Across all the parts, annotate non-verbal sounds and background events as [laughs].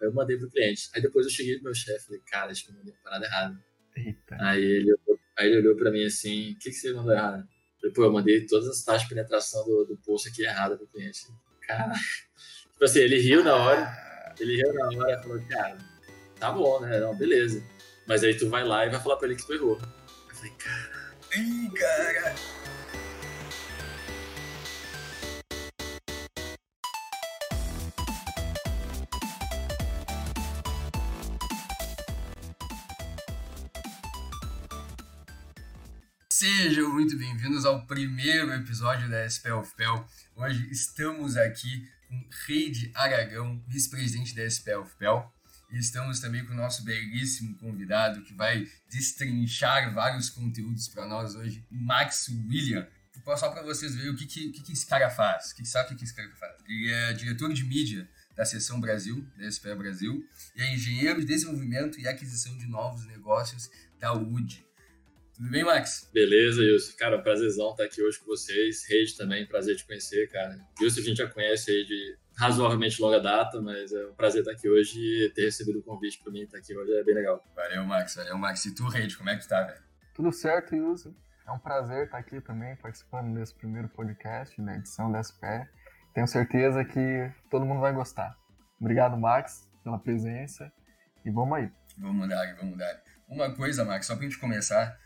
Aí eu mandei pro cliente. Aí depois eu cheguei pro meu chefe, falei, cara, acho que eu mandei uma parada errada. Eita. Aí ele, aí ele olhou pra mim assim, o que, que você mandou errado? Eu falei, pô, eu mandei todas as taxas de penetração do, do post aqui errada pro cliente. Cara, [laughs] tipo assim, ele riu na hora, ele riu na hora e falou, cara, tá bom, né? Não, beleza. Mas aí tu vai lá e vai falar pra ele que tu errou. Eu falei, cara, Ih, cara. Sejam muito bem-vindos ao primeiro episódio da SPEL FPEL. Hoje estamos aqui com Reide Aragão, vice-presidente da SPEL FPEL. E estamos também com o nosso belíssimo convidado que vai destrinchar vários conteúdos para nós hoje, Max William. Só para vocês verem o que, que, que, esse cara faz. Que sabe o que esse cara faz? Ele é diretor de mídia da Seção Brasil, da SPE Brasil, e é engenheiro de desenvolvimento e aquisição de novos negócios da UD. Tudo bem, Max? Beleza, Wilson. Cara, prazerzão estar aqui hoje com vocês. Rede também, prazer te conhecer, cara. Wilson a gente já conhece aí de razoavelmente longa data, mas é um prazer estar aqui hoje e ter recebido o convite para mim estar aqui hoje é bem legal. Valeu, Max. Valeu, Max. E tu, Rede, como é que tu tá, velho? Tudo certo, Wilson. É um prazer estar aqui também participando desse primeiro podcast, na edição da SPE. Tenho certeza que todo mundo vai gostar. Obrigado, Max, pela presença e vamos aí. Vamos dar, vamos dar. Uma coisa, Max, só pra gente começar,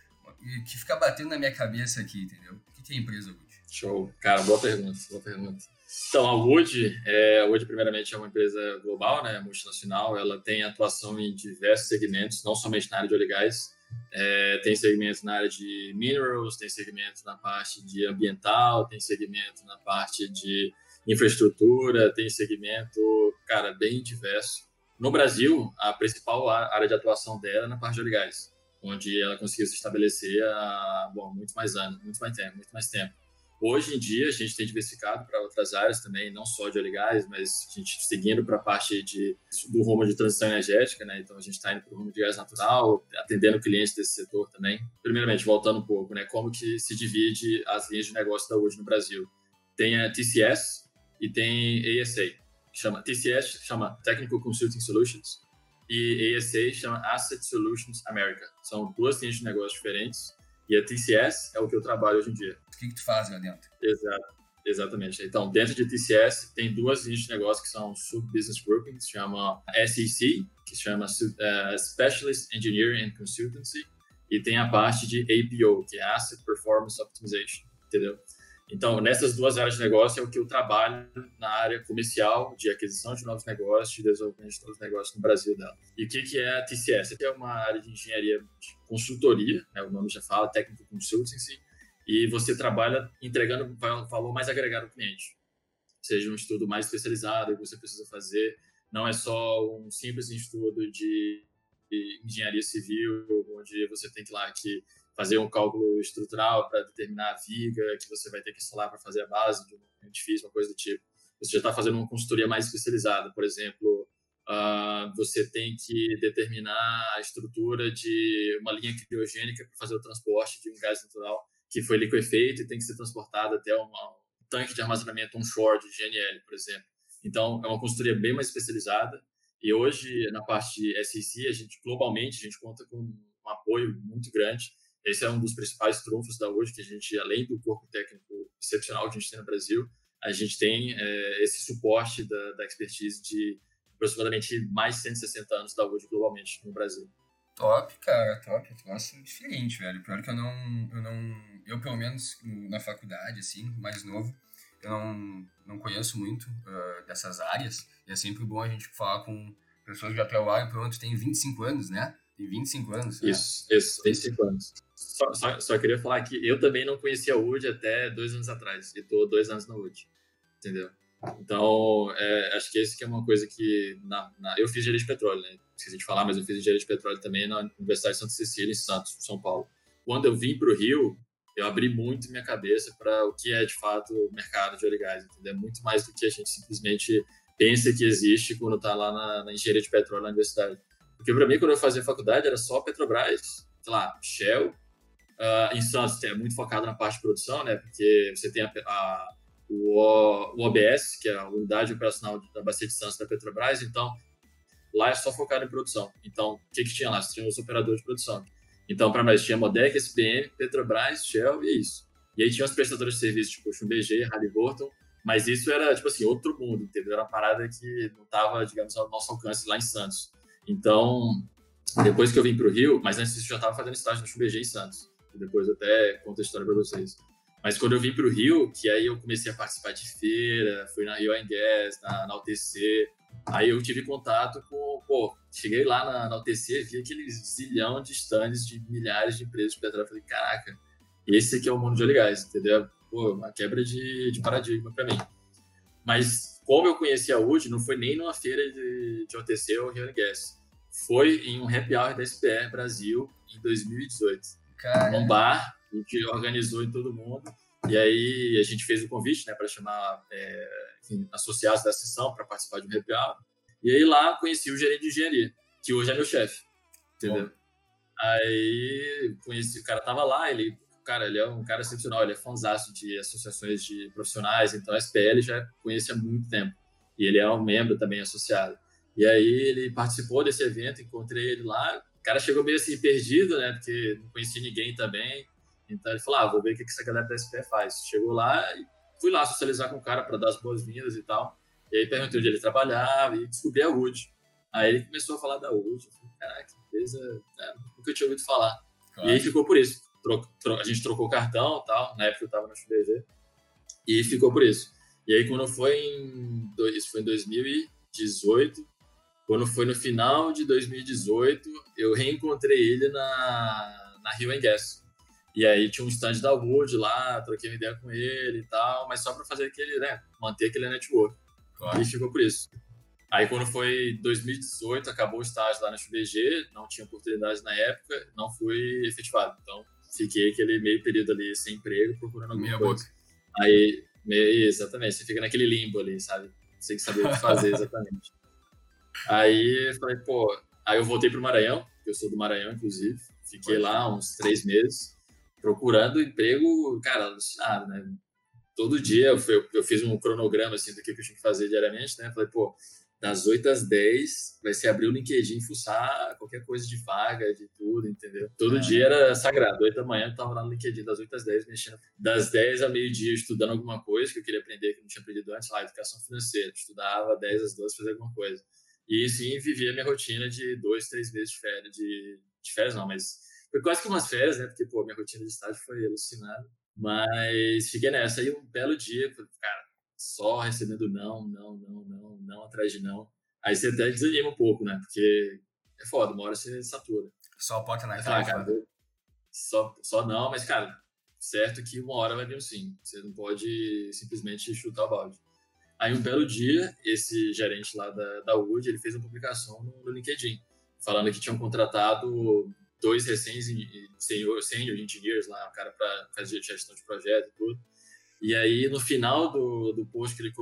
que fica batendo na minha cabeça aqui, entendeu? O que é empresa Wood? Show. Cara, boa pergunta, boa pergunta. Então, a Wood, é, primeiramente é uma empresa global, né, multinacional, ela tem atuação em diversos segmentos, não somente na área de óleo e gás, é, tem segmentos na área de minerals, tem segmentos na parte de ambiental, tem segmento na parte de infraestrutura, tem segmento, cara, bem diverso. No Brasil, a principal área de atuação dela é na parte de óleo e gás, onde ela conseguiu se estabelecer há, bom, muito mais anos, muito mais tempo, muito mais tempo. Hoje em dia, a gente tem diversificado para outras áreas também, não só de óleo e gás, mas a gente seguindo para a parte de, do rumo de transição energética, né? Então, a gente está indo para o rumo de gás natural, atendendo clientes desse setor também. Primeiramente, voltando um pouco, né? Como que se divide as linhas de negócio da hoje no Brasil? Tem a TCS e tem ASA. Chama, TCS chama Technical Consulting Solutions e ASA chama Asset Solutions America. São duas linhas de negócio diferentes e a TCS é o que eu trabalho hoje em dia. O que, que tu faz lá dentro? Exato. Exatamente. Então, dentro de TCS, tem duas linhas de negócio que são sub-business grouping, que se chama SEC, que se chama uh, Specialist Engineering and Consultancy, e tem a parte de APO, que é Asset Performance Optimization, entendeu? Então, nessas duas áreas de negócio é o que eu trabalho na área comercial, de aquisição de novos negócios, de desenvolvimento de novos negócios no Brasil dela. E o que, é a TCS? É uma área de engenharia de consultoria, né? o nome já fala, Technical Consultancy, e você trabalha entregando valor mais agregado ao cliente. Seja um estudo mais especializado que você precisa fazer, não é só um simples estudo de engenharia civil, onde você tem que lá que fazer um cálculo estrutural para determinar a viga que você vai ter que instalar para fazer a base de um edifício, uma coisa do tipo. Você já está fazendo uma consultoria mais especializada, por exemplo, uh, você tem que determinar a estrutura de uma linha criogênica para fazer o transporte de um gás natural que foi liquefeito e tem que ser transportado até uma, um tanque de armazenamento onshore de GNL, por exemplo. Então, é uma consultoria bem mais especializada. E hoje, na parte de SEC, a gente, globalmente, a gente conta com um apoio muito grande esse é um dos principais trunfos da hoje, que a gente, além do corpo técnico excepcional que a gente tem no Brasil, a gente tem é, esse suporte da, da, expertise de aproximadamente mais de 160 anos da hoje globalmente no Brasil. Top, cara, top. Nossa, diferente, velho. Pior que eu não, eu não, eu pelo menos na faculdade, assim, mais novo, eu não, não conheço muito uh, dessas áreas. E é sempre bom a gente falar com pessoas que já trabalham, pronto, tem 25 anos, né? Tem 25 anos. Isso, né? isso, 25 anos. Só, só, só, queria falar que eu também não conhecia a UD até dois anos atrás. E tô dois anos na UD. Entendeu? Então, é, acho que esse que é uma coisa que... Na, na, eu fiz engenharia de petróleo, né? Esqueci de falar, mas eu fiz engenharia de petróleo também na Universidade de Santa Cecília, em Santos, São Paulo. Quando eu vim para o Rio, eu abri muito minha cabeça para o que é, de fato, o mercado de óleo e gás. Entendeu? Muito mais do que a gente simplesmente pensa que existe quando está lá na, na engenharia de petróleo na universidade. Porque para mim, quando eu fazia faculdade, era só Petrobras, sei lá, Shell. Uh, em Santos é muito focado na parte de produção, né? Porque você tem a, a, o, o OBS, que é a Unidade Operacional da Bacia de Santos da Petrobras. Então, lá é só focado em produção. Então, o que, que tinha lá? Tinha os operadores de produção. Então, para nós, tinha Modec, SPM, Petrobras, Shell e é isso. E aí tinha os prestadores de serviço, tipo BG, Halliburton, mas isso era, tipo assim, outro mundo, entendeu? Era uma parada que não estava, digamos, ao nosso alcance lá em Santos. Então, depois que eu vim para o Rio, mas antes disso eu já estava fazendo estágio no BG em Santos. Depois até conto a história para vocês. Mas quando eu vim para o Rio, que aí eu comecei a participar de feira, fui na Rio Gas, na, na UTC, aí eu tive contato com, pô, cheguei lá na, na UTC, vi aquele zilhão de stands de milhares de empresas de petróleo, falei, caraca, esse aqui é o mundo de óleo gás, entendeu? Pô, uma quebra de, de paradigma para mim. Mas como eu conheci a UD, não foi nem numa feira de, de OTC ou Rio Gas. Foi em um happy hour da SPR Brasil em 2018. Cara. Um bar a gente organizou em todo mundo. E aí a gente fez o convite, né, para chamar é, enfim, associados da sessão para participar de um happy hour. E aí lá conheci o gerente de engenharia, que hoje é meu chefe, entendeu? Bom. Aí conheci, o cara tava lá, ele, cara, ele é um cara excepcional, ele é fãzaço de associações de profissionais, então a SPL já conhece há muito tempo. E ele é um membro também associado. E aí ele participou desse evento, encontrei ele lá. O cara chegou meio assim perdido, né? Porque não conhecia ninguém também. Então ele falou: ah, vou ver o que essa galera da SP faz. Chegou lá e fui lá socializar com o cara para dar as boas-vindas e tal. E aí perguntei onde ele trabalhava e descobri a Wood. Aí ele começou a falar da. Eu falei: caraca, que empresa. É, nunca tinha ouvido falar. Claro. E aí ficou por isso. A gente trocou cartão tal. Na época eu tava na XBG. E ficou por isso. E aí quando foi em. Isso foi em 2018. Quando foi no final de 2018, eu reencontrei ele na, na Rio Gas e aí tinha um stand da Wood lá, troquei uma ideia com ele e tal, mas só para fazer aquele, né, manter aquele network. Claro. E ficou por isso. Aí quando foi 2018, acabou o estágio lá na XBG, não tinha oportunidade na época, não fui efetivado. Então fiquei aquele meio período ali sem emprego, procurando alguma Meia coisa. Boca. Aí, meio, exatamente, você fica naquele limbo ali, sabe? Sem saber o que fazer [laughs] exatamente. aí eu falei, pô, aí eu voltei pro Maranhão, eu sou do Maranhão, inclusive. Fiquei lá uns três meses procurando emprego, cara, alucinado, né? Todo dia eu, eu, eu, fiz um cronograma assim do que eu tinha que fazer diariamente, né? Falei, pô, das 8 às 10 vai ser abrir o LinkedIn, fuçar qualquer coisa de vaga, de tudo, entendeu? Todo é. dia era sagrado. 8 da manhã eu tava lá no LinkedIn, das 8 às 10 mexendo. Das 10 ao meio-dia estudando alguma coisa que eu queria aprender, que eu não tinha aprendido antes, lá, educação financeira. Estudava 10 às 12 fazer alguma coisa. E sim, vivia minha rotina de dois, três meses de férias, de, de férias não, mas foi quase que umas férias, né? Porque, pô, minha rotina de estágio foi alucinada. Mas fiquei nessa. Aí um belo dia, cara, só recebendo não, não, não, não, não atrás de não. Aí você até desanima um pouco, né? Porque é foda, uma hora você satura. Só a porta na cara. cara só, só não, mas, cara, certo que uma hora vai vir um sim. Você não pode simplesmente chutar o balde. Aí um belo dia, esse gerente lá da, da UD, ele fez uma publicação no, no LinkedIn, falando que tinham contratado dois recém senior, senior engineers lá, o cara para fazer gestão de projeto e tudo. E aí, no final do, do post que ele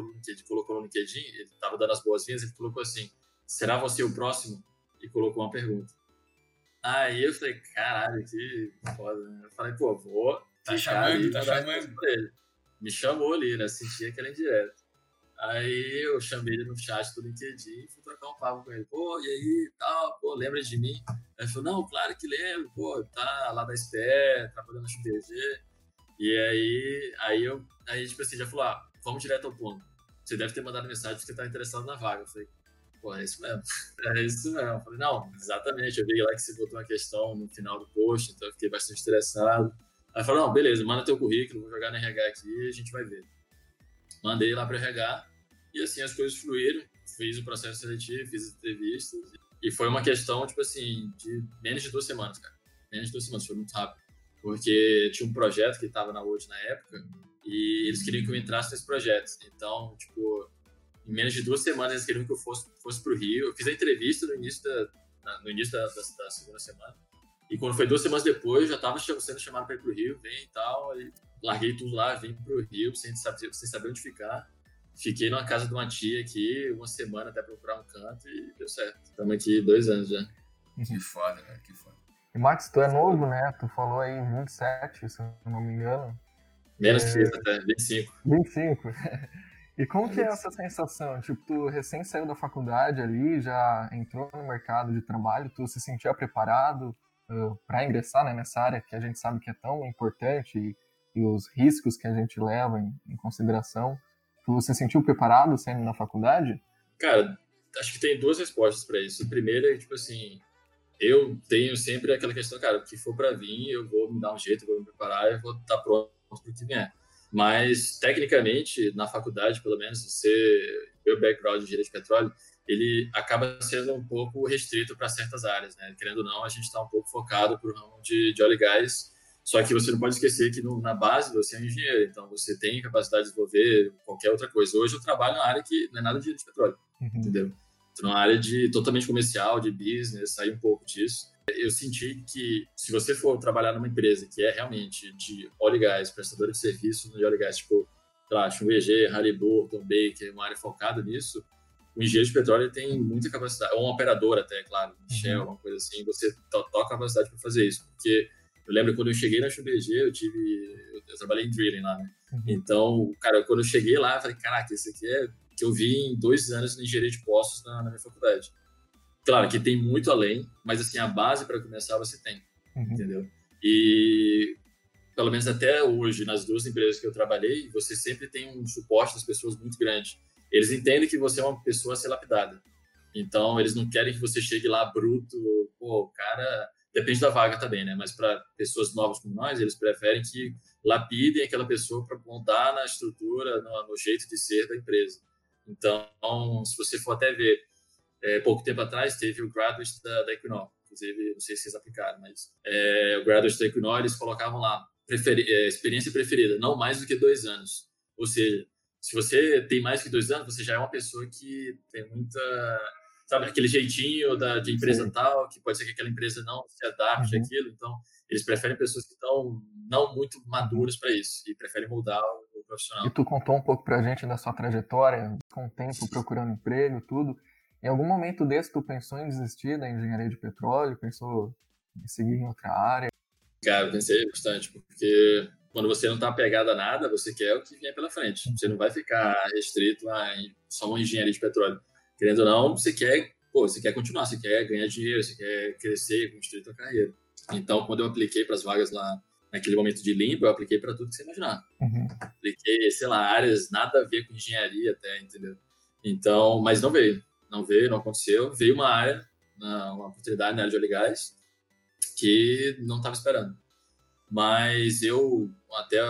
colocou no LinkedIn, ele estava dando as boas-vindas, ele colocou assim, será você o próximo? E colocou uma pergunta. Aí eu falei, caralho, que foda, né? Eu falei, pô, vou tá chamando, tá chamando. Me chamou ali, né? Senti aquela indireta. Aí eu chamei ele no chat do LinkedIn e fui trocar um papo com ele. Pô, e aí, tal, pô, lembra de mim? Aí ele falou, não, claro que lembro, pô, tá lá da SPE, trabalhando no XBG. E aí, aí eu, aí tipo assim, já falou, ah, vamos direto ao ponto. Você deve ter mandado mensagem porque tá interessado na vaga. Eu falei, pô, é isso mesmo, [laughs] é isso mesmo. Eu falei, não, exatamente, eu vi lá que você botou uma questão no final do post, então eu fiquei bastante interessado. Aí falou, não, beleza, manda teu currículo, vou jogar no RH aqui e a gente vai ver. Mandei lá para RH, e assim as coisas fluíram. Fiz o processo seletivo, fiz as entrevistas. E foi uma questão, tipo assim, de menos de duas semanas, cara. Menos de duas semanas, foi muito rápido. Porque tinha um projeto que estava na UOD na época e eles queriam que eu entrasse nesse projeto. Então, tipo, em menos de duas semanas eles queriam que eu fosse, fosse pro Rio. Eu fiz a entrevista no início da, no início da, da, da segunda semana. E quando foi duas semanas depois, já estava sendo chamado para ir pro Rio, vem e tal. Aí larguei tudo lá, vim pro Rio sem saber, sem saber onde ficar. Fiquei numa casa de uma tia aqui, uma semana até procurar um canto e deu certo. Estamos aqui dois anos já. Que foda, velho, que foda. E Max, tu é novo, né? Tu falou aí 27, se eu não me engano. Menos que isso, até, 25. 25. E como que é essa sensação? Tipo, tu recém saiu da faculdade ali, já entrou no mercado de trabalho, tu se sentia preparado uh, para ingressar né, nessa área que a gente sabe que é tão importante e, e os riscos que a gente leva em, em consideração. Tu se sentiu preparado saindo da faculdade? Cara, acho que tem duas respostas para isso. A primeira é, tipo assim, eu tenho sempre aquela questão, cara, o que for para vir, eu vou me dar um jeito, vou me preparar, eu vou estar tá pronto para o que vier. Mas, tecnicamente, na faculdade, pelo menos, você, meu background de engenharia de petróleo, ele acaba sendo um pouco restrito para certas áreas, né? Querendo ou não, a gente está um pouco focado para o ramo de, de óleo e gás, só que você não pode esquecer que no, na base você é um engenheiro, então você tem capacidade de desenvolver qualquer outra coisa. Hoje eu trabalho na área que não é nada de, de petróleo, uhum. entendeu? Estou numa área de totalmente comercial, de business, sair um pouco disso. Eu senti que se você for trabalhar numa empresa que é realmente de óleo e gás, prestadora de serviço de óleo e gás, tipo, sei lá, Halliburton, Baker, uma área focada nisso, o engenheiro de petróleo tem muita capacidade, ou um operador até, claro, Shell, uhum. uma coisa assim, você toca capacidade para fazer isso, porque eu lembro quando eu cheguei na ChumBG, eu tive. Eu, trabalhei em drilling lá, né? Uhum. Então, cara, quando eu cheguei lá, eu falei, caraca, esse aqui é que eu vi em dois anos de engenharia de postos na, na, minha faculdade. Claro que tem muito além, mas assim, a base para começar você tem, uhum. entendeu? E pelo menos até hoje, nas duas empresas que eu trabalhei, você sempre tem um suporte das pessoas muito grande. Eles entendem que você é uma pessoa a ser lapidada. Então, eles não querem que você chegue lá bruto, pô, o cara Depende da vaga também, né? Mas para pessoas novas como nós, eles preferem que lapidem aquela pessoa para montar na estrutura, no, no, jeito de ser da empresa. Então, se você for até ver, é, pouco tempo atrás teve o graduate da, da Equinor, inclusive, não sei se vocês aplicaram, mas é, o graduate da Equinor, eles colocavam lá, preferi, é, experiência preferida, não mais do que dois anos. Ou seja, se você tem mais do que dois anos, você já é uma pessoa que tem muita sabe, aquele jeitinho da, de empresa Sim. tal, que pode ser que aquela empresa não se adapte uhum. àquilo. Então, eles preferem pessoas que estão não muito maduras para isso e preferem mudar o, profissional. E tu contou um pouco para a gente da sua trajetória, com o tempo procurando emprego, tudo. Em algum momento desse, tu pensou em desistir da engenharia de petróleo? Pensou em seguir em outra área? Cara, eu pensei bastante, porque quando você não está apegado a nada, você quer o que vier pela frente. Você não vai ficar restrito a só uma engenharia de petróleo querendo ou não, você quer, pô, você quer continuar, você quer ganhar dinheiro, você quer crescer, construir sua carreira. Então, quando eu apliquei para as vagas lá, naquele momento de limbo, eu apliquei para tudo que você imaginar. Uhum. Apliquei, sei lá, áreas nada a ver com engenharia até, entendeu? Então, mas não veio. Não veio, não aconteceu. Veio uma área, uma oportunidade na área de óleo e gás, que não estava esperando. Mas eu até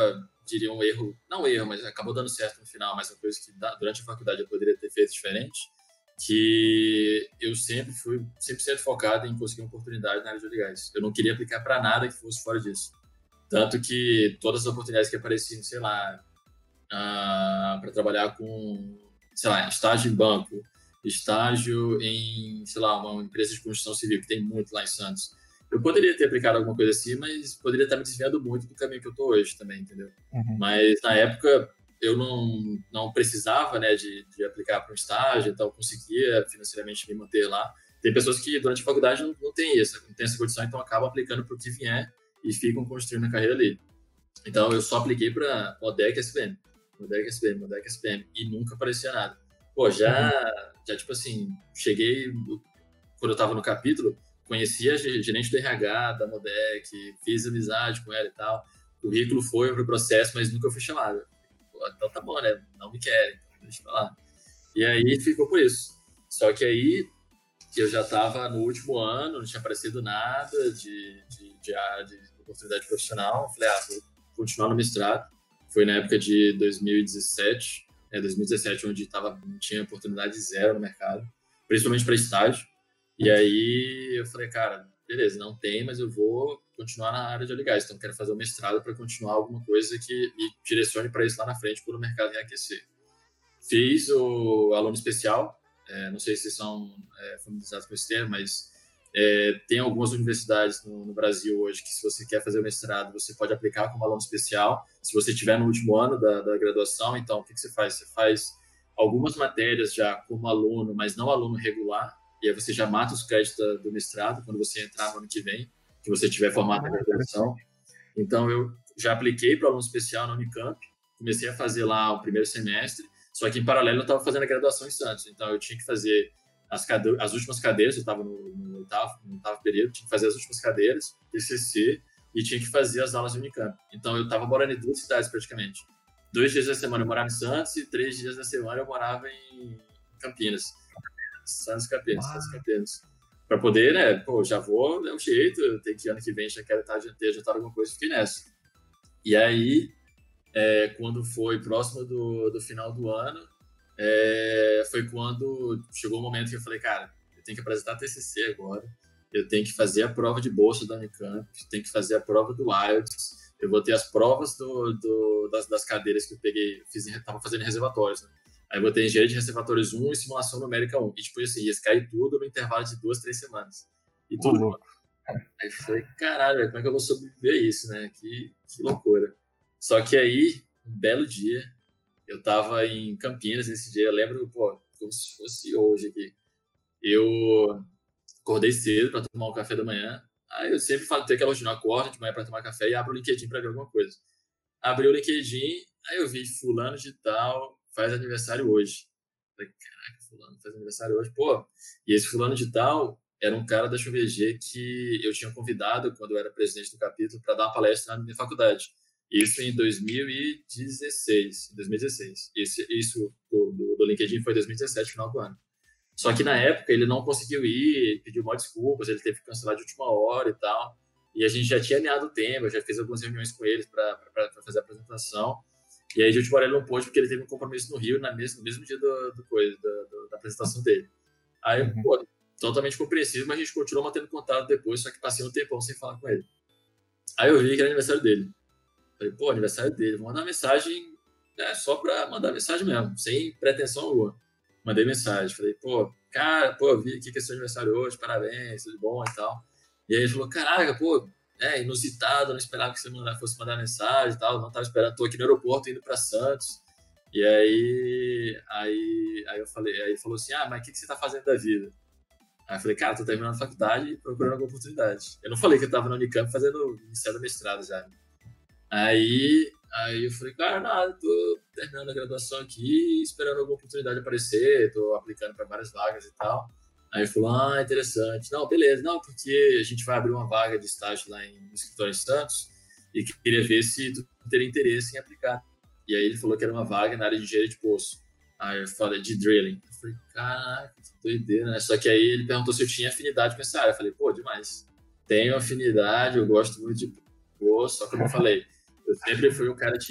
diria um erro, não um erro, mas acabou dando certo no final, mas uma coisa que durante a faculdade eu poderia ter feito diferente, que eu sempre fui 100% focado em conseguir uma oportunidade na área de gás. Eu não queria aplicar para nada que fosse fora disso. Tanto que todas as oportunidades que apareciam, sei lá, ah, para trabalhar com, sei lá, estágio em banco, estágio em, sei lá, uma empresa de construção civil, que tem muito lá em Santos. Eu poderia ter aplicado alguma coisa assim, mas poderia estar me desviando muito do caminho que eu estou hoje também, entendeu? Uhum. Mas na época eu não, não precisava né, de, de aplicar para um estágio, então conseguia financeiramente me manter lá. Tem pessoas que durante a faculdade não, não tem isso, não tem essa condição, então acabam aplicando para o que vier e ficam construindo a carreira ali. Então eu só apliquei para Modec SPM, Modec SPM, Modec SPM e nunca aparecia nada. Pô, já, uhum. já tipo assim, cheguei, quando eu estava no capítulo, conhecia a gerente do RH da Modec, fiz amizade com ela e tal. O currículo foi para o processo, mas nunca fui chamado então tá bom, né? Não me querem, então deixa pra lá. E aí ficou por isso. Só que aí eu já estava no último ano, não tinha aparecido nada de, de, de, de oportunidade profissional. Falei, ah, vou continuar no mestrado. Foi na época de 2017, é, 2017, onde tava, não tinha oportunidade zero no mercado, principalmente para estágio. E aí eu falei, cara, beleza, não tem, mas eu vou continuar na área de óleo então quero fazer o mestrado para continuar alguma coisa que me direcione para isso lá na frente quando o mercado reaquecer. Fiz o aluno especial, é, não sei se são é, familiarizados com esse termo, mas é, tem algumas universidades no, no, Brasil hoje que se você quer fazer o mestrado, você pode aplicar como aluno especial, se você estiver no último ano da, da graduação, então o que, que você faz? Você faz algumas matérias já como aluno, mas não aluno regular, e aí você já mata os créditos do mestrado quando você entrar no ano que vem, que você tiver formado na graduação. Então, eu já apliquei para aluno especial na Unicamp, comecei a fazer lá o primeiro semestre, só Só que em paralelo eu estava fazendo a graduação em Santos, então eu tinha que fazer as, cade... as últimas cadeiras, eu estava no, no, oitavo, no oitavo período, tinha que fazer as últimas cadeiras, TCC, e tinha que fazer as aulas de Unicamp. Então eu estava morando em duas cidades praticamente. Dois dias da semana eu morava em Santos e três dias da semana eu morava em Campinas. Santos Campinas, Santos Campinas. Para poder, né, pô, já vou, é um jeito, tem que ano que vem já quero estar ter adiantado alguma coisa, fiquei nessa. E aí, é, quando foi próximo do, do final do ano, é, foi quando chegou o momento que eu falei, cara, eu tenho que apresentar TCC agora, eu tenho que fazer a prova de bolsa da Unicamp, tenho que fazer a prova do IELTS, eu vou ter as provas do, do das, das, cadeiras que eu peguei, fiz, tava fazendo reservatórios, né? Aí eu botei engenharia de reservatórios 1 e simulação numérica 1. E, tipo, assim, ia cair tudo no intervalo de duas, três semanas. E tudo. Uhum. Aí eu falei, caralho, como é que eu vou sobreviver isso, né? Que, que loucura. Só que aí, um belo dia, eu tava em Campinas nesse dia, eu lembro, pô, como se fosse hoje aqui. Eu acordei cedo para tomar um café da manhã. Aí eu sempre falo, tem aquela rotina, acordo de manhã para tomar café e abro o LinkedIn para ver alguma coisa. Abri o LinkedIn, aí eu vi fulano de tal faz aniversário hoje. Falei, caraca, fulano faz aniversário hoje. Pô, e esse fulano de tal era um cara da ChuVG que eu tinha convidado quando eu era presidente do capítulo para dar uma palestra na minha faculdade. Isso em 2016. 2016. Esse, isso do, do, LinkedIn foi em 2017, final do ano. Só que na época ele não conseguiu ir, pediu mal desculpas, ele teve que cancelar de última hora e tal. E a gente já tinha alinhado o tema, eu já fiz algumas reuniões com eles para fazer a apresentação. E aí de última hora ele não pôde porque ele teve um compromisso no Rio na mesmo, no mesmo dia do, do coisa, da, da, apresentação dele. Aí, uhum. pô, totalmente compreensível, mas a gente continuou mantendo contato depois, só que passei um tempão sem falar com ele. Aí eu vi que era aniversário dele. Falei, pô, aniversário dele, vou mandar mensagem né, só pra mandar mensagem mesmo, sem pretensão alguma. Mandei mensagem, falei, pô, cara, pô, eu vi aqui que é seu aniversário hoje, parabéns, tudo bom e tal. E aí ele falou, caraca, pô, é inusitado, não esperava que você mandar, fosse mandar mensagem e tal, não estava esperando, tô aqui no aeroporto indo para Santos. E aí, aí, aí eu falei, aí ele falou assim, ah, mas o que, que você está fazendo da vida? Aí eu falei, cara, tô terminando a faculdade e procurando alguma oportunidade. Eu não falei que eu estava na Unicamp fazendo iniciado mestrado já. Aí, aí eu falei, cara, nada, tô terminando a graduação aqui, esperando alguma oportunidade aparecer, tô aplicando para várias vagas e tal. Aí falou, ah, interessante. Não, beleza. Não, porque a gente vai abrir uma vaga de estágio lá em, no escritório em Santos e queria ver se tu teria interesse em aplicar. E aí ele falou que era uma vaga na área de engenharia de poço. Aí eu falei, de drilling. Eu falei, caraca, que doideira, né? Só que aí ele perguntou se eu tinha afinidade com essa área. Eu falei, pô, demais. Tenho afinidade, eu gosto muito de poço, só que como eu falei, eu sempre fui um cara de,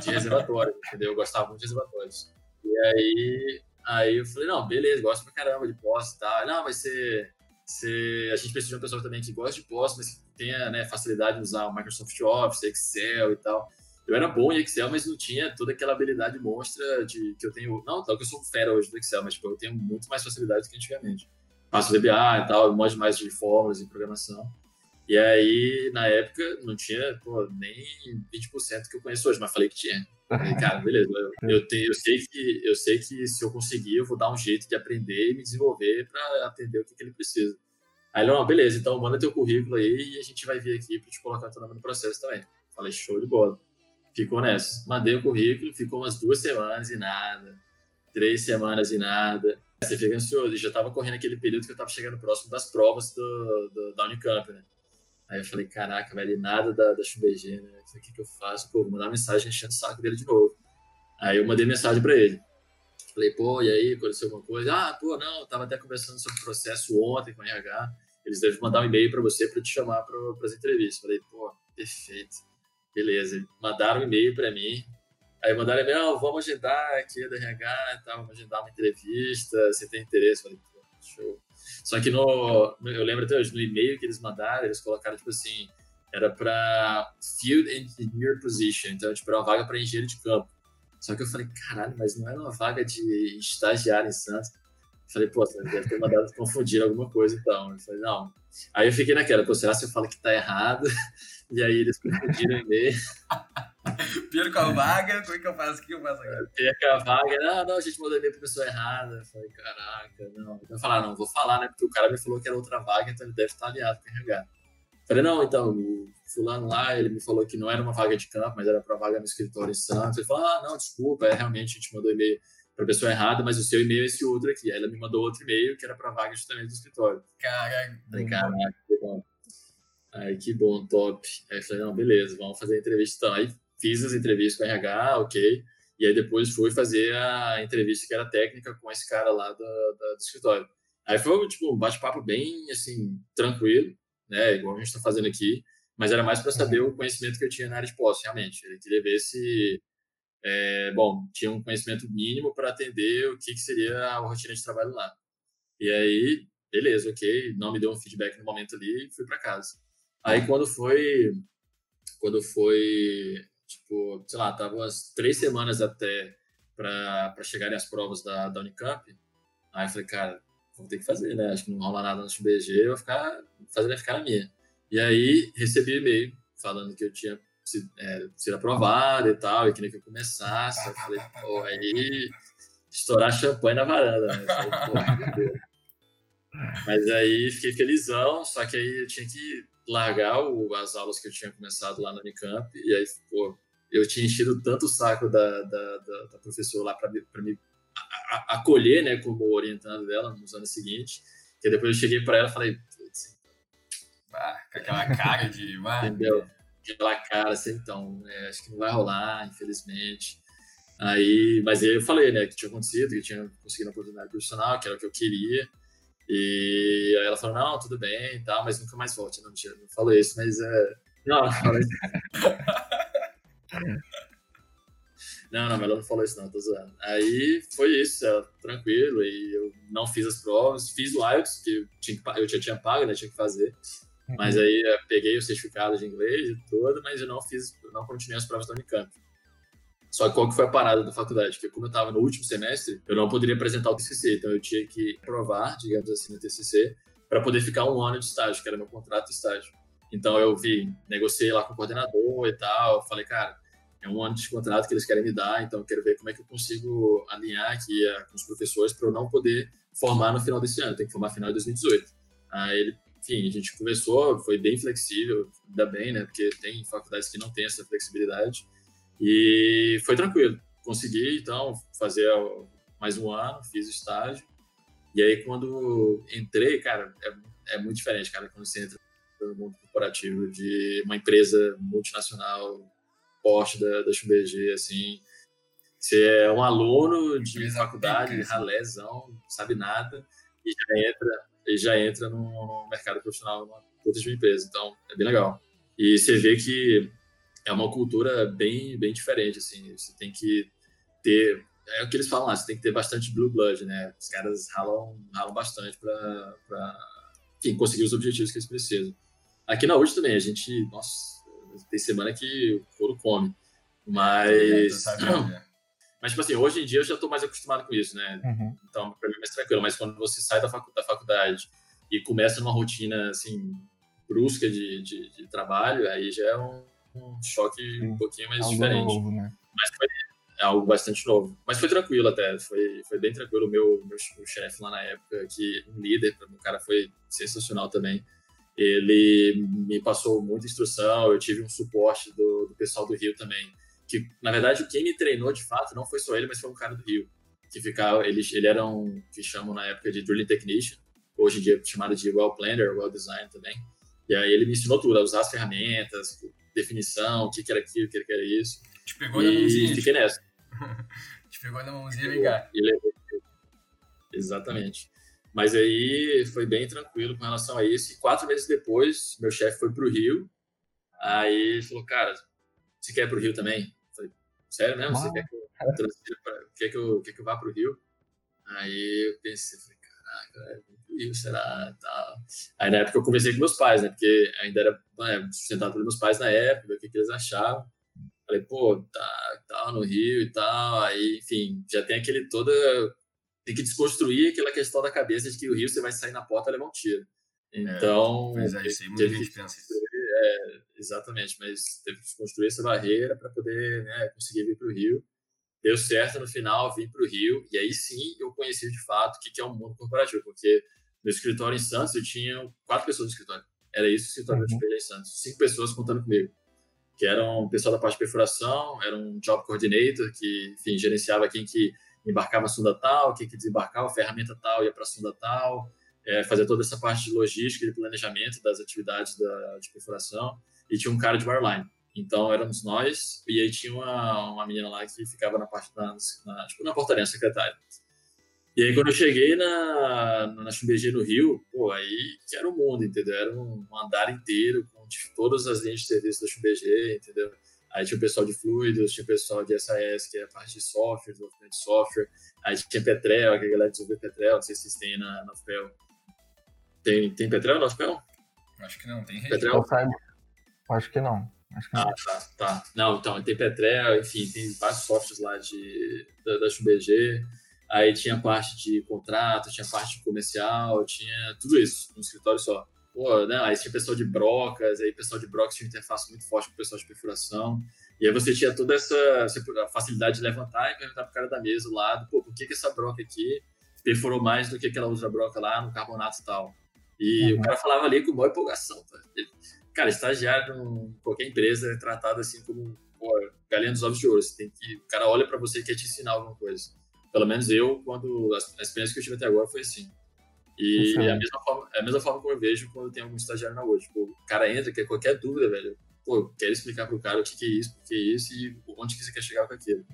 de reservatório, entendeu? Eu gostava muito de reservatórios. E aí Aí eu falei, não, beleza, gosto pra caramba de posse e tal. Não, mas você, você, a gente precisa de uma pessoa também que gosta de posse, mas que tenha né, facilidade em usar o Microsoft Office, Excel e tal. Eu era bom em Excel, mas não tinha toda aquela habilidade monstra de que eu tenho. Não, tal que eu sou fera hoje do Excel, mas tipo, eu tenho muito mais facilidade do que antigamente. Faço VBA e tal, eu mais de fórmulas e programação. E aí, na época, não tinha pô, nem 20% que eu conheço hoje, mas falei que tinha. [laughs] Cara, beleza, eu, eu, tenho, eu, sei que, eu sei que se eu conseguir, eu vou dar um jeito de aprender e me desenvolver para atender o que, que, ele precisa. Aí ele, não, beleza, então manda teu currículo aí e a gente vai vir aqui para te colocar teu nome no processo também. Falei, show de bola. Ficou nessa. Mandei o currículo, ficou umas duas semanas e nada, três semanas e nada. Você fica ansioso. E já estava correndo aquele período que eu estava chegando próximo das provas do, do, da Unicamp, né? Aí eu falei, caraca, velho, nada da, da ChuBG, né? O que, que eu faço? Pô, vou mandar mensagem enchendo o saco dele de novo. Aí eu mandei mensagem para ele. Falei, pô, e aí, aconteceu alguma coisa? Ah, pô, não, tava até conversando sobre o processo ontem com a RH. Eles devem mandar um e-mail para você para te chamar para as entrevistas. Falei, pô, perfeito. Beleza. Mandaram um e-mail para mim. Aí mandaram e-mail, oh, vamos agendar aqui da RH tal, vamos agendar uma entrevista, você tem interesse? Falei, show. Só que no, eu lembro até hoje, no e-mail que eles mandaram, eles colocaram, tipo assim, era para Field Engineer Position, então, tipo, era uma vaga para engenheiro de campo. Só que eu falei, caralho, mas não era uma vaga de estagiário em Santos. Falei, pô, você deve ter mandado [laughs] confundir alguma coisa então. Eu falei, não. Aí eu fiquei naquela, pô, será que eu falo que tá errado? [laughs] E aí eles confundiram o e-mail. [laughs] Perco a vaga, como é que eu faço? O que eu faço agora? Perco a vaga, não, não, a gente mandou e-mail pra pessoa errada. Eu falei, caraca, não. Eu falei, ah, não, vou falar, né? Porque o cara me falou que era outra vaga, então ele deve estar aliado com RH. Falei, não, então, o fulano lá, ele me falou que não era uma vaga de campo, mas era para vaga no escritório em Santos. Ele falou, ah, não, desculpa, é realmente a gente mandou e-mail para pessoa errada, mas o seu e-mail é esse outro aqui. Aí ela me mandou outro e-mail que era para vaga justamente do escritório. Caraca, falei, caraca, que bom. Aí, que bom, top. Aí falei, não, beleza, vamos fazer a entrevista então. Aí fiz as entrevistas com o RH, ok. E aí depois fui fazer a entrevista que era técnica com esse cara lá do, do, do escritório. Aí foi, tipo, um bate-papo bem, assim, tranquilo, né? Igual a gente está fazendo aqui. Mas era mais para saber o conhecimento que eu tinha na área de posse, realmente. Ele queria ver se, é, bom, tinha um conhecimento mínimo para atender o que, que seria a rotina de trabalho lá. E aí, beleza, ok. Não me deu um feedback no momento ali e fui para casa. Aí quando foi, quando foi, tipo, sei lá, tava umas três semanas até para chegarem as provas da, da Unicamp. Aí eu falei, cara, vou ter que fazer, né? Acho que não rola nada no XBG, eu vou ficar, fazer vai ficar na minha. E aí recebi e-mail falando que eu tinha sido, é, sido aprovado e tal, e queria que eu começasse. Eu falei, pô, aí estourar champanhe na varanda, né? Falei, Mas aí fiquei felizão, só que aí eu tinha que largar o, as aulas que eu tinha começado lá na Unicamp, e aí, pô, eu tinha enchido tanto o saco da, da, da, da professora lá para me, me acolher, né, como orientando dela nos anos seguintes, que depois eu cheguei para ela e falei, ah, com aquela cara de. [laughs] Entendeu? Aquela cara assim, então, é, acho que não vai rolar, infelizmente. Aí, mas aí eu falei, né, que tinha acontecido, que eu tinha conseguido uma oportunidade profissional, que era o que eu queria. E aí ela falou, não, tudo bem e tal, mas nunca mais volte. Não, mentira, não falou isso, mas é. Não, não falou isso. [laughs] não, não, ela não falou isso, não, tô zoando. Aí foi isso, ela, tranquilo, e eu não fiz as provas, fiz o IELTS, que eu, tinha eu já tinha pago, né, tinha que fazer. Mas uhum. aí peguei o certificado de inglês e tudo, mas eu não fiz, eu não continuei as provas da Unicamp. Só que qual que foi a parada da faculdade? Que como eu estava no último semestre, eu não poderia apresentar o TCC, então eu tinha que provar, digamos assim, no TCC, para poder ficar um ano de estágio, que era meu contrato de estágio. Então eu vi, negociei lá com o coordenador e tal, falei, cara, é um ano de contrato que eles querem me dar, então eu quero ver como é que eu consigo alinhar aqui uh, com os professores para eu não poder formar no final desse ano, tem que formar no final de 2018. Aí ele enfim, a gente conversou, foi bem flexível, ainda bem, né? Porque tem faculdades que não têm essa flexibilidade. E foi tranquilo. Consegui, então, fazer mais um ano, fiz o estágio. E aí, quando entrei, cara, é, é muito diferente, cara, quando você entra no mundo corporativo de uma empresa multinacional, porte da, da XBG, assim. Você é um aluno de faculdade, ralezão, sabe nada, e já entra ele já entra no, mercado profissional numa puta de uma empresa. Então, é bem legal. E você vê que é uma cultura bem, bem diferente, assim. Você tem que ter... É o que eles falam lá, você tem que ter bastante blue blood, né? Os caras ralam, ralam bastante para conseguir os objetivos que eles precisam. Aqui na UD também, a gente... Nossa, tem semana que o couro come. Mas... É, [clears throat] mas, tipo assim, hoje em dia eu já estou mais acostumado com isso, né? Uhum. Então, para mim é mais tranquilo. Mas quando você sai da, facu da faculdade e começa numa rotina, assim, brusca de, de, de trabalho, aí já é um, um choque Sim. um pouquinho mais algo diferente. Novo, né? Mas foi é algo bastante novo. Mas foi tranquilo até, foi, foi bem tranquilo. O meu, meu, meu chefe lá na época, que um líder, o cara foi sensacional também. Ele me passou muita instrução, eu tive um suporte do, do pessoal do Rio também que na verdade quem me treinou de fato não foi só ele, mas foi um cara do Rio, que ficava, ele, ele era um que chamam na época de drilling technician, hoje em dia chamado de well planner, well design também. E aí ele me ensinou tudo, a usar as ferramentas, definição, o que, que era aquilo, o que, que era isso. Te pegou e na mãozinha. fiquei nessa. [laughs] Te pegou na mãozinha, vem cá. Exatamente. Mas aí foi bem tranquilo com relação a isso. E quatro meses depois, meu chefe foi para o Rio. Aí ele falou, cara, você quer ir para o Rio também? sério mesmo? Você quer que eu pra, quer que eu, quer que eu vá pro Rio? Aí eu pensei, falei, Rio, será? Tá. Aí na época eu conversei com meus pais, né? Porque ainda era né, sustentado pelos meus pais na época, o que, que eles achavam. Falei, pô, tá, tá no Rio e tal. Aí, enfim, já tem aquele toda. Tem que desconstruir aquela questão da cabeça de que o Rio você vai sair na porta e levar um tiro. É, então. É, pois é, isso aí muita gente pensa isso. É, exatamente, mas teve que construir essa barreira para poder né, conseguir vir para o Rio. Deu certo no final, vim para o Rio, e aí sim eu conheci de fato o que é o um mundo corporativo, porque no escritório em Santos eu tinha quatro pessoas no escritório. Era isso o escritório uhum. da em Santos. Cinco pessoas contando comigo. Que eram pessoal da parte de perfuração, era um job coordinator, que enfim, gerenciava quem que embarcava a sonda tal, o que, que desembarcava, a ferramenta tal ia para a sonda tal, é, fazia toda essa parte de logística e planejamento das atividades da, de perfuração, e tinha um cara de wireline. Então éramos nós, e aí tinha uma, uma menina lá que ficava na parte da, na, tipo, na portaria, secretária. E aí, quando eu cheguei na, na XBG no Rio, pô, aí que era o mundo, entendeu? Era um andar inteiro com tipo, todas as linhas de serviço da XBG, entendeu? Aí tinha o pessoal de fluidos, tinha o pessoal de SAS, que é a parte de software, desenvolvimento de software. Aí tinha Petrel, que a galera desenvolveu Petrel, não sei se vocês têm na, na FPEL. Tem, tem Petrel na FPEL? Acho que não, tem Petrel? Acho que não. Acho que ah, tá, tá. Não, então, tem Petrel, enfim, tem vários softwares lá de, da, da XBG. Aí tinha parte de contrato, tinha parte comercial, tinha tudo isso no escritório só. Pô, né? Aí tinha pessoal de brocas, aí pessoal de brocas tinha interface muito forte com o pessoal de perfuração. E aí você tinha toda essa facilidade de levantar e perguntar pro cara da mesa do lado, pô, por que, que essa broca aqui perfurou mais do que aquela outra broca lá no carbonato e tal? E uhum. o cara falava ali com boa empolgação. Tá? Ele, cara, estagiário em qualquer empresa é tratado assim como pô, galinha dos ovos de ouro. Você tem que, o cara olha para você e quer te ensinar alguma coisa. Pelo menos eu, quando a experiência que eu tive até agora foi assim. E é a mesma, forma, é a mesma forma como eu vejo quando tem algum estagiário na hoje. Tipo, o cara entra, quer qualquer dúvida, velho. Pô, eu quero explicar pro cara o que, que é isso, por que é isso e onde que você quer chegar com aquilo.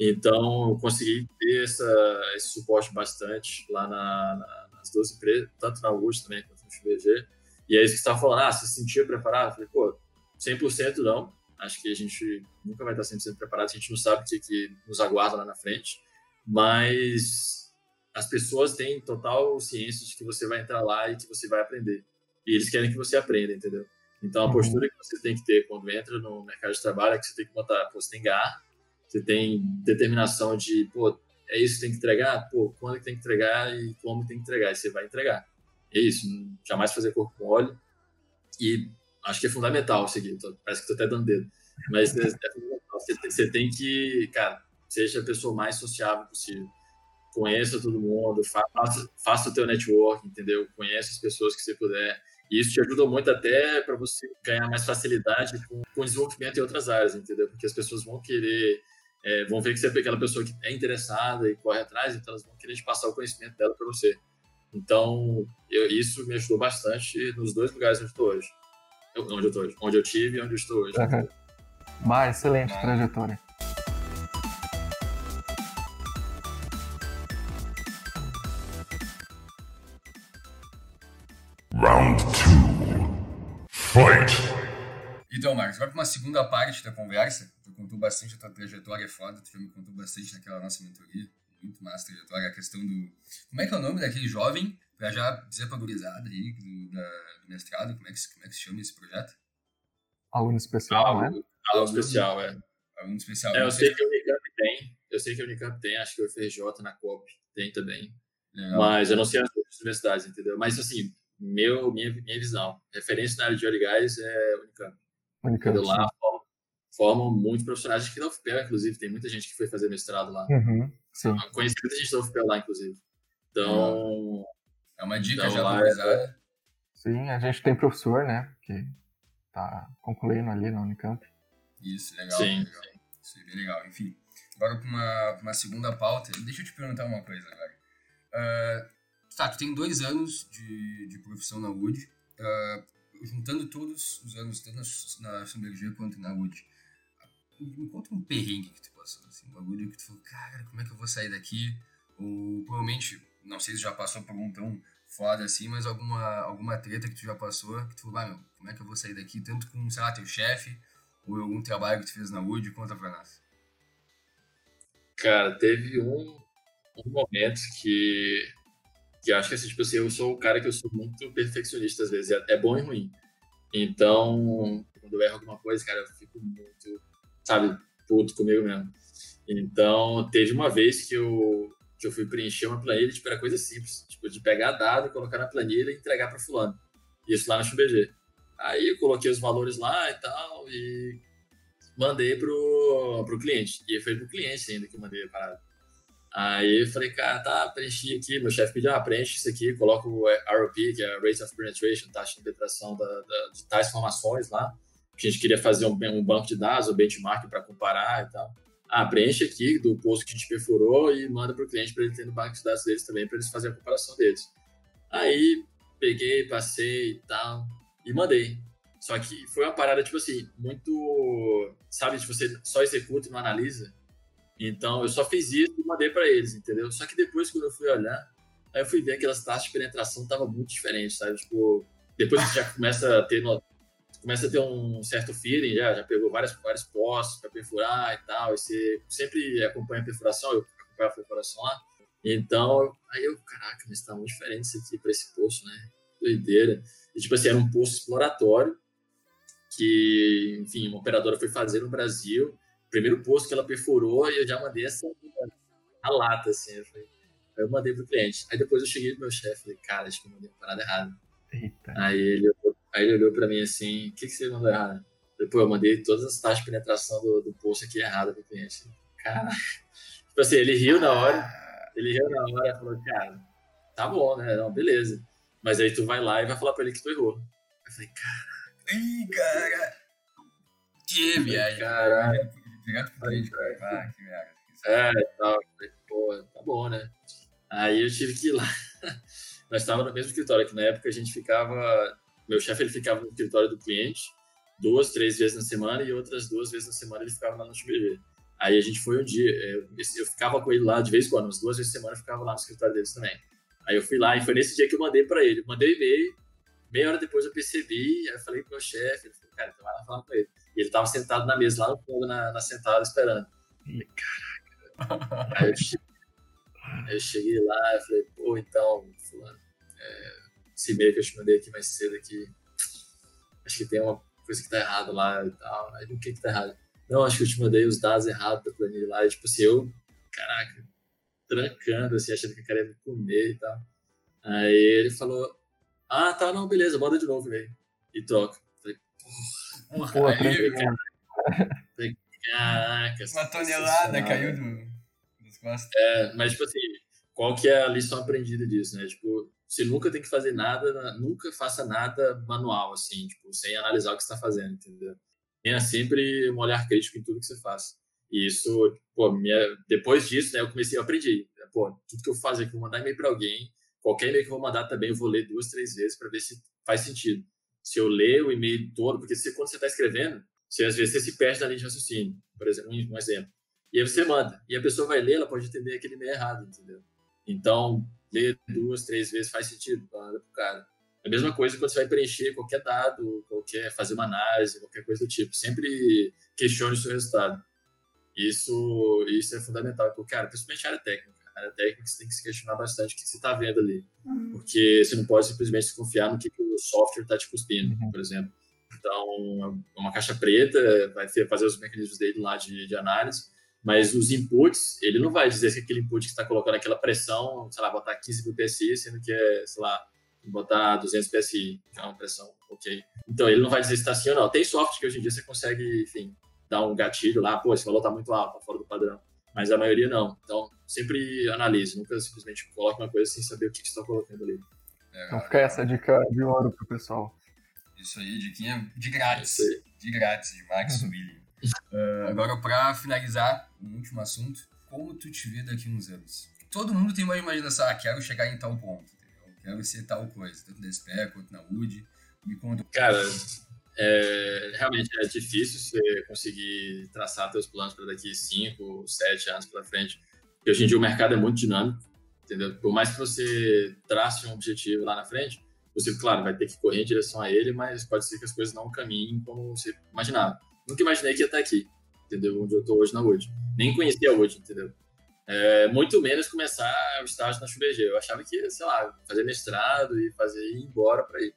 Então, eu consegui ter essa, esse suporte bastante lá na, na, nas duas empresas, tanto na UJ também quanto no XBG. E é isso que você estava falando, ah, você se sentia preparado? Eu falei, pô, 100% não. Acho que a gente nunca vai estar 100% preparado, a gente não sabe o que, que nos aguarda lá na frente mas as pessoas têm total ciência de que você vai entrar lá e que você vai aprender. E eles querem que você aprenda, entendeu? Então, a uhum. postura que você tem que ter quando entra no mercado de trabalho é que você tem que botar, pô, você tem gar, você tem determinação de, pô, é isso que tem que entregar? Pô, quando que tem que entregar e como tem que entregar? E você vai entregar. É isso, jamais fazer corpo com óleo. E acho que é fundamental seguir, parece que estou até dando dedo. Mas é, é fundamental. Você, você tem que, cara, seja a pessoa mais sociável possível. Conheça todo mundo, faça, faça o teu network, entendeu? Conheça as pessoas que você puder. E isso te ajuda muito até para você ganhar mais facilidade com, com desenvolvimento em outras áreas, entendeu? Porque as pessoas vão querer, é, vão ver que você é aquela pessoa que é interessada e corre atrás, então elas vão querer te passar o conhecimento dela para você. Então, eu, isso me ajudou bastante nos dois lugares onde eu estou hoje. Eu, onde eu estou hoje. Onde eu tive e onde eu estou hoje. Uhum. Bah, excelente trajetória. Round 2. Fight! Então, Marcos, vai para uma segunda parte da conversa. Tu contou bastante a tua trajetória foda, tu já me contou bastante naquela nossa mentoria. Muito massa trajetória. A questão do. Como é que é o nome daquele jovem? Pra já dizer pra gurizada aí do, da, do mestrado, como é, que, como é que se chama esse projeto? Aluno especial, aluno, né? Aluno especial, é. Aluno especial. É, eu sei que o Unicamp tem. Eu sei que o Unicamp tem, acho que o FRJ na COP tem também. Legal. Mas eu não sei as outras universidades, entendeu? Mas assim, meu, minha, minha visão. Referência na área de óleo e gás é Unicamp. Unicamp. lá formam, formam muitos profissionais aqui da UFPEL, inclusive. Tem muita gente que foi fazer mestrado lá. Uhum, sim. Conheci muita gente da UFPEL lá, inclusive. Então. É uma dica então, já valorizada. Sim, a gente tem professor, né? Que tá concluindo ali na Unicamp. Isso, legal. Sim, legal. sim. Isso é bem legal. Enfim, agora para uma, uma segunda pauta. Deixa eu te perguntar uma coisa agora. Uh, tá, tu tem dois anos de, de profissão na UD, uh, juntando todos os anos, tanto na, na Submergia quanto na UD. Me conta um perrengue que tu passou, assim, um bagulho que tu falou, cara, como é que eu vou sair daqui? Ou provavelmente, não sei se já passou por um tão foda assim, mas alguma, alguma treta que tu já passou, que tu falou, ah, meu, como é que eu vou sair daqui? Tanto com, sei lá, teu chefe, ou algum trabalho que tu fez na UD, conta pra nós. Cara, teve um, um momento que que acho que assim, tipo assim, eu sou o cara que eu sou muito perfeccionista às vezes, é bom e ruim. Então, quando eu erro alguma coisa, cara, eu fico muito, sabe, puto comigo mesmo. Então, teve uma vez que eu, que eu fui preencher uma planilha, tipo, era coisa simples, tipo, de pegar dado, colocar na planilha e entregar para fulano. Isso lá no XBG. Aí eu coloquei os valores lá e tal, e mandei pro, pro cliente. E foi pro cliente ainda que eu mandei a parada. Aí eu falei, cara, tá, preenchi aqui, meu chefe pediu, ah, preenche isso aqui, coloca o ROP, que é Rate of Penetration, taxa de penetração da, da, de tais formações lá. A gente queria fazer um, um banco de dados, um benchmark para comparar e tal. ah, preenche aqui do posto que a gente perfurou e manda para o cliente para ele ter no banco de dados deles também, para eles fazerem a comparação deles. Aí peguei, passei e tal, e mandei. Só que foi uma parada, tipo assim, muito. Sabe, de você só executa e não analisa. Então eu só fiz isso e mandei para eles, entendeu? Só que depois, quando eu fui olhar, aí eu fui ver que aquelas taxas de penetração estavam muito diferentes, sabe? Tipo, depois que já começa a ter começa a ter um certo feeling, já, já pegou várias, vários postos para perfurar e tal, e você sempre acompanha a perfuração, eu acompanho a perfuração lá. Então, aí eu, caraca, mas tá muito diferente isso aqui para esse posto, né? Doideira. E, tipo assim, era um posto exploratório que, enfim, uma operadora foi fazer no Brasil, primeiro posto que ela perfurou e eu já mandei essa a lata, assim. Eu falei, eu mandei pro cliente. Aí depois eu cheguei pro meu chefe, falei, cara, acho que eu mandei uma parada errada. Eita. Aí ele Aí ele olhou pra mim assim, o que, que você mandou errado? Depois eu mandei todas as taxas de penetração do, do post aqui errada pro cliente. Cara, [laughs] tipo assim, ele riu na hora, ele riu na hora e falou, cara, tá bom, né? Não, beleza. Mas aí tu vai lá e vai falar pra ele que tu errou. Eu falei, cara. Ih, cara! Que viagem! Caralho. Direto pro cliente, ah, que viagem. É, tal. Falei, pô, tá bom, né? Aí eu tive que ir lá. [laughs] Nós estávamos no mesmo escritório, que na época a gente ficava meu chefe ele ficava no escritório do cliente duas, três vezes na semana e outras duas vezes na semana ele ficava lá no XBG. Aí a gente foi um dia, eu, eu ficava com ele lá de vez em quando, umas duas vezes na semana eu ficava lá no escritório deles também. Aí eu fui lá e foi nesse dia que eu mandei para ele. mandei e-mail, meia hora depois eu percebi, aí eu falei pro meu chefe, ele falou, cara, então vai lá falar com ele. E ele tava sentado na mesa, lá no fundo, na, na sentada, esperando. Caraca. aí, eu cheguei, eu cheguei lá, eu falei, pô, então, fulano, é, esse e-mail que eu te mandei aqui mais cedo aqui, acho que tem uma coisa que tá errada lá e tal. Aí o que que tá errado? Não, acho que eu te mandei os dados errados da planilha lá. E, tipo assim, eu, caraca, trancando, assim, achando que eu queria me comer e tal. Aí ele falou, ah, tá, não, beleza, manda de novo, velho. E troca. Falei, porra, porra aí, cara. Falei, caraca. Uma tonelada caiu do, dos costas. É, mas, tipo assim, qual que é a lição aprendida disso, né? Tipo, você nunca tem que fazer nada, nunca faça nada manual, assim, tipo, sem analisar o que está fazendo, entendeu? Tenha sempre um olhar crítico em tudo que você faz. E isso, pô, minha, depois disso, né, eu comecei, eu aprendi. Pô, tudo que eu faço aqui, eu vou mandar e-mail para alguém, qualquer e-mail que eu vou mandar também, eu vou ler duas, três vezes para ver se faz sentido. Se eu ler o e-mail todo, porque você, quando você está escrevendo, você, às vezes você se perde na linha de raciocínio, por exemplo, um, um exemplo. E aí você manda, e a pessoa vai ler, ela pode entender aquele e-mail errado, entendeu? Então, ler duas, três vezes faz sentido para o cara. É a mesma coisa quando você vai preencher qualquer dado, qualquer fazer uma análise, qualquer coisa do tipo. Sempre questione o seu resultado. Isso, isso é fundamental, porque, cara, principalmente a área técnica. A área técnica você tem que se questionar bastante o que você está vendo ali. Uhum. Porque você não pode simplesmente confiar no que, que o software está te cuspindo, uhum. por exemplo. Então, uma caixa preta vai fazer os mecanismos dele lá de, de análise, mas os inputs, ele não vai dizer que aquele input que está colocando aquela pressão, sei lá, botar 15 mil PSI, sendo que é, sei lá, botar 200 PSI, que é uma pressão, ok. Então, ele não vai dizer se está assim ou não. Tem software que hoje em dia você consegue, enfim, dar um gatilho lá, pô, esse valor está muito alto, está fora do padrão. Mas a maioria não. Então, sempre analise, nunca simplesmente coloque uma coisa sem saber o que, que você está colocando ali. É, então fica essa dica de ouro pro pessoal. Isso aí, diquinha de grátis. De grátis, de Max [laughs] William. Uh, agora, para finalizar, um último assunto. Como tu te vê daqui a uns anos? Todo mundo tem uma imaginação, ah, quero chegar em tal ponto, entendeu? Quero ser tal coisa, tanto na SPE quanto na UD. Me conta. Cara, é, realmente é difícil você conseguir traçar seus planos para daqui 5, 7 anos para frente. Porque hoje em dia o mercado é muito dinâmico, entendeu? Por mais que você trace um objetivo lá na frente, você, claro, vai ter que correr em direção a ele, mas pode ser que as coisas não caminhem como você imaginava. Nunca imaginei que ia estar aqui, entendeu? Onde eu estou hoje na UD. Nem conhecia a UD, entendeu? É, muito menos começar o estágio na XBG. Eu achava que sei lá, fazer mestrado e fazer ir embora para ir.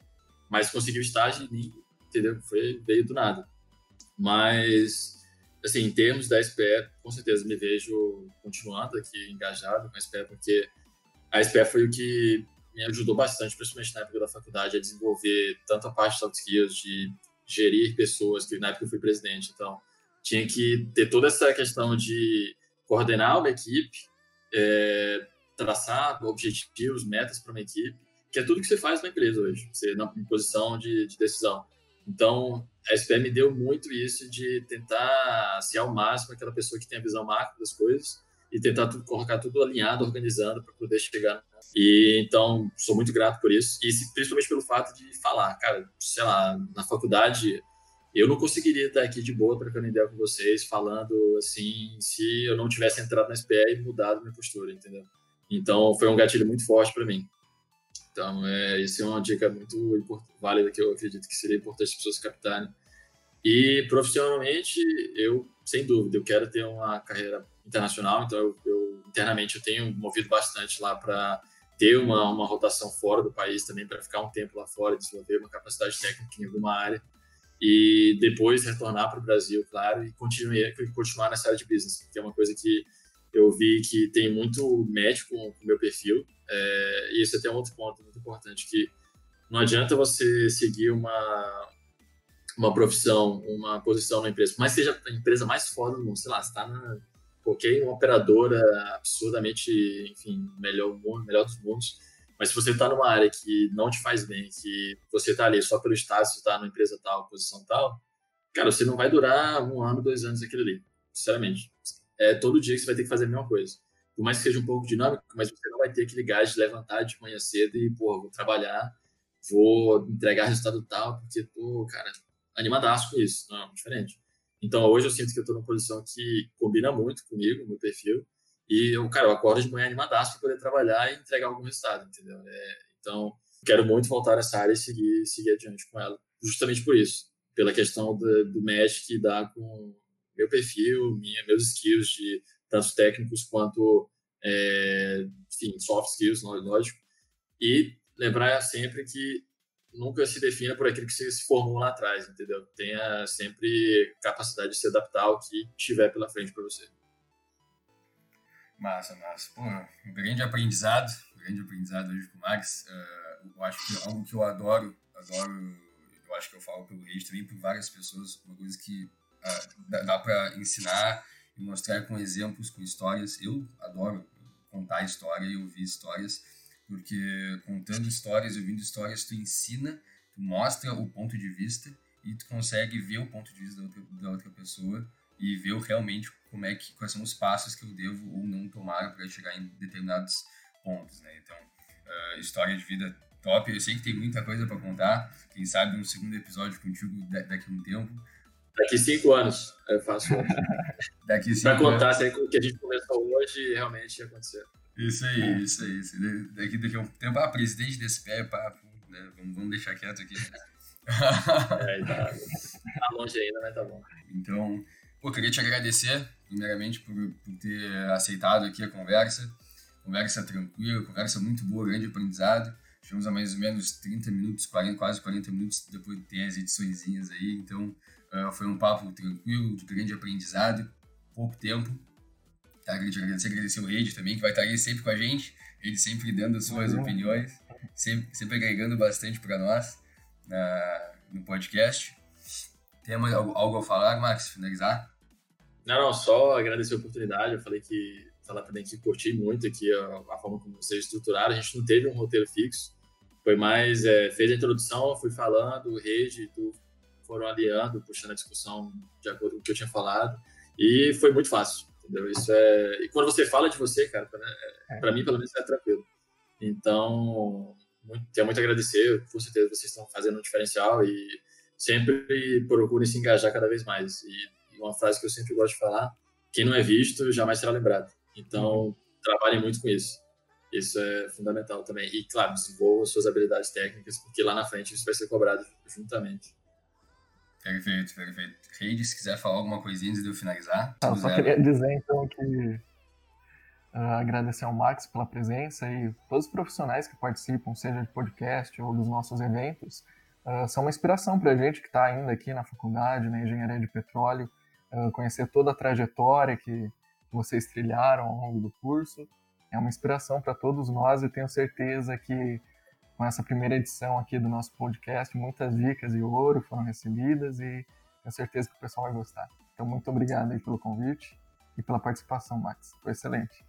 Mas consegui o estágio e entendeu? Foi, veio do nada. Mas, assim, em termos da SPE, com certeza me vejo continuando aqui engajado com a SPE, porque a SPE foi o que me ajudou bastante, principalmente na época da faculdade, a desenvolver tanto a parte de soft skills, de gerir pessoas, que na época eu fui presidente, então tinha que ter toda essa questão de coordenar uma equipe, é, traçar objetivos, metas para uma equipe, que é tudo que você faz na empresa hoje, você na posição de, de decisão. Então, a SPE me deu muito isso de tentar ser ao máximo aquela pessoa que tem a visão macro das coisas e tentar tudo, colocar tudo alinhado, organizando para poder chegar. E então, sou muito grato por isso. E principalmente pelo fato de falar, cara, sei lá, na faculdade eu não conseguiria estar aqui de boa trocando ideia com vocês, falando assim, se eu não tivesse entrado na SPE e mudado minha postura, entendeu? Então, foi um gatilho muito forte para mim. Então, é, isso é uma dica muito válida que eu acredito que seria importante as pessoas captarem. E profissionalmente, eu, sem dúvida, eu quero ter uma carreira internacional, então eu, eu internamente eu tenho movido bastante lá para ter uma, uma rotação fora do país também, para ficar um tempo lá fora, desenvolver uma capacidade técnica em alguma área e depois retornar para o Brasil, claro, e continuar, continuar nessa área de business, que é uma coisa que eu vi que tem muito médico com o meu perfil, é, e isso é até um outro ponto muito importante, que não adianta você seguir uma, uma profissão, uma posição na empresa, mas seja a empresa mais foda do mundo, sei lá, você está na qualquer operadora absurdamente, enfim, melhor, melhor dos mundos, mas se você está numa área que não te faz bem, que você está ali só pelo status, está numa empresa tal, posição tal, cara, você não vai durar um ano, dois anos aquilo ali, sinceramente. É todo dia que você vai ter que fazer a mesma coisa por mais que seja um pouco dinâmico, mas você não vai ter aquele gás de levantar de manhã cedo e, pô, vou trabalhar, vou entregar resultado tal, porque, pô, cara, animadaço com isso. Não, é diferente. Então, hoje eu sinto que eu estou numa posição que combina muito comigo, meu perfil, e eu, cara, eu acordo de manhã animadaço para poder trabalhar e entregar algum resultado, entendeu? É, então, quero muito voltar nessa área e seguir, seguir adiante com ela, justamente por isso, pela questão do, do match que dá com meu perfil, minha, meus skills de tanto técnicos quanto, é, enfim, soft skills, lógico. E lembrar sempre que nunca se defina por aquilo que você se formou lá atrás, entendeu? Tenha sempre capacidade de se adaptar ao que tiver pela frente para você. Massa, massa. Pô, um grande aprendizado, um grande aprendizado hoje com o Max. Uh, eu acho que é algo que eu adoro, adoro, eu acho que eu falo pelo Rede também por várias pessoas, uma coisa que uh, dá, dá para ensinar e mostrar com exemplos, com histórias. Eu adoro contar história e ouvir histórias, porque contando histórias, ouvindo histórias, tu ensina, tu mostra o ponto de vista e tu consegue ver o ponto de vista da outra, da outra pessoa e ver realmente como é que quais são os passos que eu devo ou não tomar para chegar em determinados pontos, né? Então, uh, história de vida top. Eu sei que tem muita coisa para contar. Quem sabe um segundo episódio contigo daqui a um tempo. Daqui cinco anos eu faço. [laughs] Daqui cinco Pra contar anos. o que a gente começou hoje realmente aconteceu. Isso aí, isso aí. Isso aí. Daqui, daqui a um tempo, ah, presidente desse pé, papo, né? vamos, vamos deixar quieto aqui. [laughs] é, tá, tá longe ainda, mas tá bom. Então, pô, queria te agradecer, primeiramente, por, por ter aceitado aqui a conversa. Conversa tranquila, conversa muito boa, grande aprendizado. Tivemos a mais ou menos 30 minutos, 40, quase 40 minutos, depois tem as ediçõezinhas aí, então Uh, foi um papo tranquilo, de grande aprendizado, pouco tempo. Tá, agradecer, agradecer o Rede também, que vai estar aí sempre com a gente, ele sempre dando as suas uhum. opiniões, sempre, sempre agregando bastante para nós na, no podcast. Tem mais algo a falar, Max, finalizar? Não, não, só agradecer a oportunidade. Eu falei que falar também que curti muito aqui a, a, forma como vocês estruturaram. A gente não teve um roteiro fixo, foi mais é, fez a introdução, fui falando, o Rede, tu foram aliando, puxando a discussão de acordo com o que eu tinha falado. E foi muito fácil, entendeu? Isso é. E quando você fala de você, cara, para é. mim, pelo menos, é tranquilo. Então, muito, tenho muito a agradecer. Com certeza vocês estão fazendo um diferencial e sempre procurem se engajar cada vez mais. E, uma frase que eu sempre gosto de falar: quem não é visto jamais será lembrado. Então, uhum. trabalhem muito com isso. Isso é fundamental também. E, claro, desenvolvam suas habilidades técnicas, porque lá na frente isso vai ser cobrado juntamente. Perfeito, perfeito. Reide, se quiser falar alguma coisinha antes de eu finalizar. Eu só queria dizer, então, que uh, agradecer ao Max pela presença e todos os profissionais que participam, seja de podcast ou dos nossos eventos, uh, são uma inspiração para a gente que está ainda aqui na faculdade, na engenharia de petróleo, uh, conhecer toda a trajetória que vocês trilharam ao longo do curso. É uma inspiração para todos nós e tenho certeza que com essa primeira edição aqui do nosso podcast. Muitas dicas de ouro foram recebidas e tenho certeza que o pessoal vai gostar. Então, muito obrigado aí pelo convite e pela participação, Max. Foi excelente.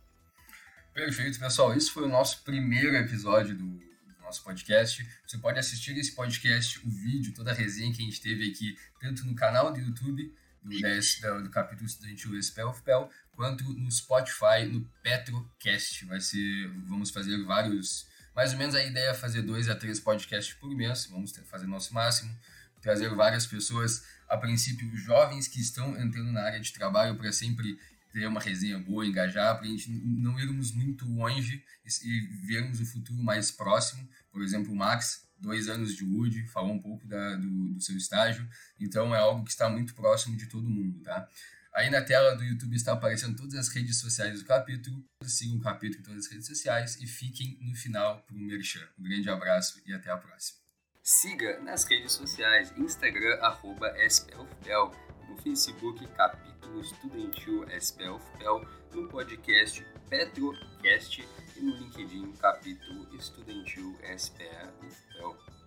Perfeito, pessoal. Esse foi o nosso primeiro episódio do nosso podcast. Você pode assistir esse podcast, o vídeo, toda a resenha que a gente teve aqui, tanto no canal do YouTube do, do, do capítulo estudantil Spell of Pel, quanto no Spotify, no Petrocast. Vai ser, vamos fazer vários, mais ou menos a ideia é fazer dois a três podcasts por mês, vamos fazer nosso máximo, trazer várias pessoas, a princípio jovens que estão entrando na área de trabalho para sempre ter uma resenha boa, engajar, para a gente não irmos muito longe e, vermos o futuro mais próximo. Por exemplo, o Max, dois anos de Wood, falou um pouco da, do, do seu estágio, então é algo que está muito próximo de todo mundo, tá? Aí na tela do YouTube está aparecendo todas as redes sociais do capítulo. Sigam o capítulo em todas as redes sociais e fiquem no final para o Merchan. Um grande abraço e até a próxima. Siga nas redes sociais, Instagram, arroba SPLFPEL, no Facebook, capítulo estudantil SPLFPEL, no podcast Petrocast e no LinkedIn, capítulo estudantil SPLFPEL.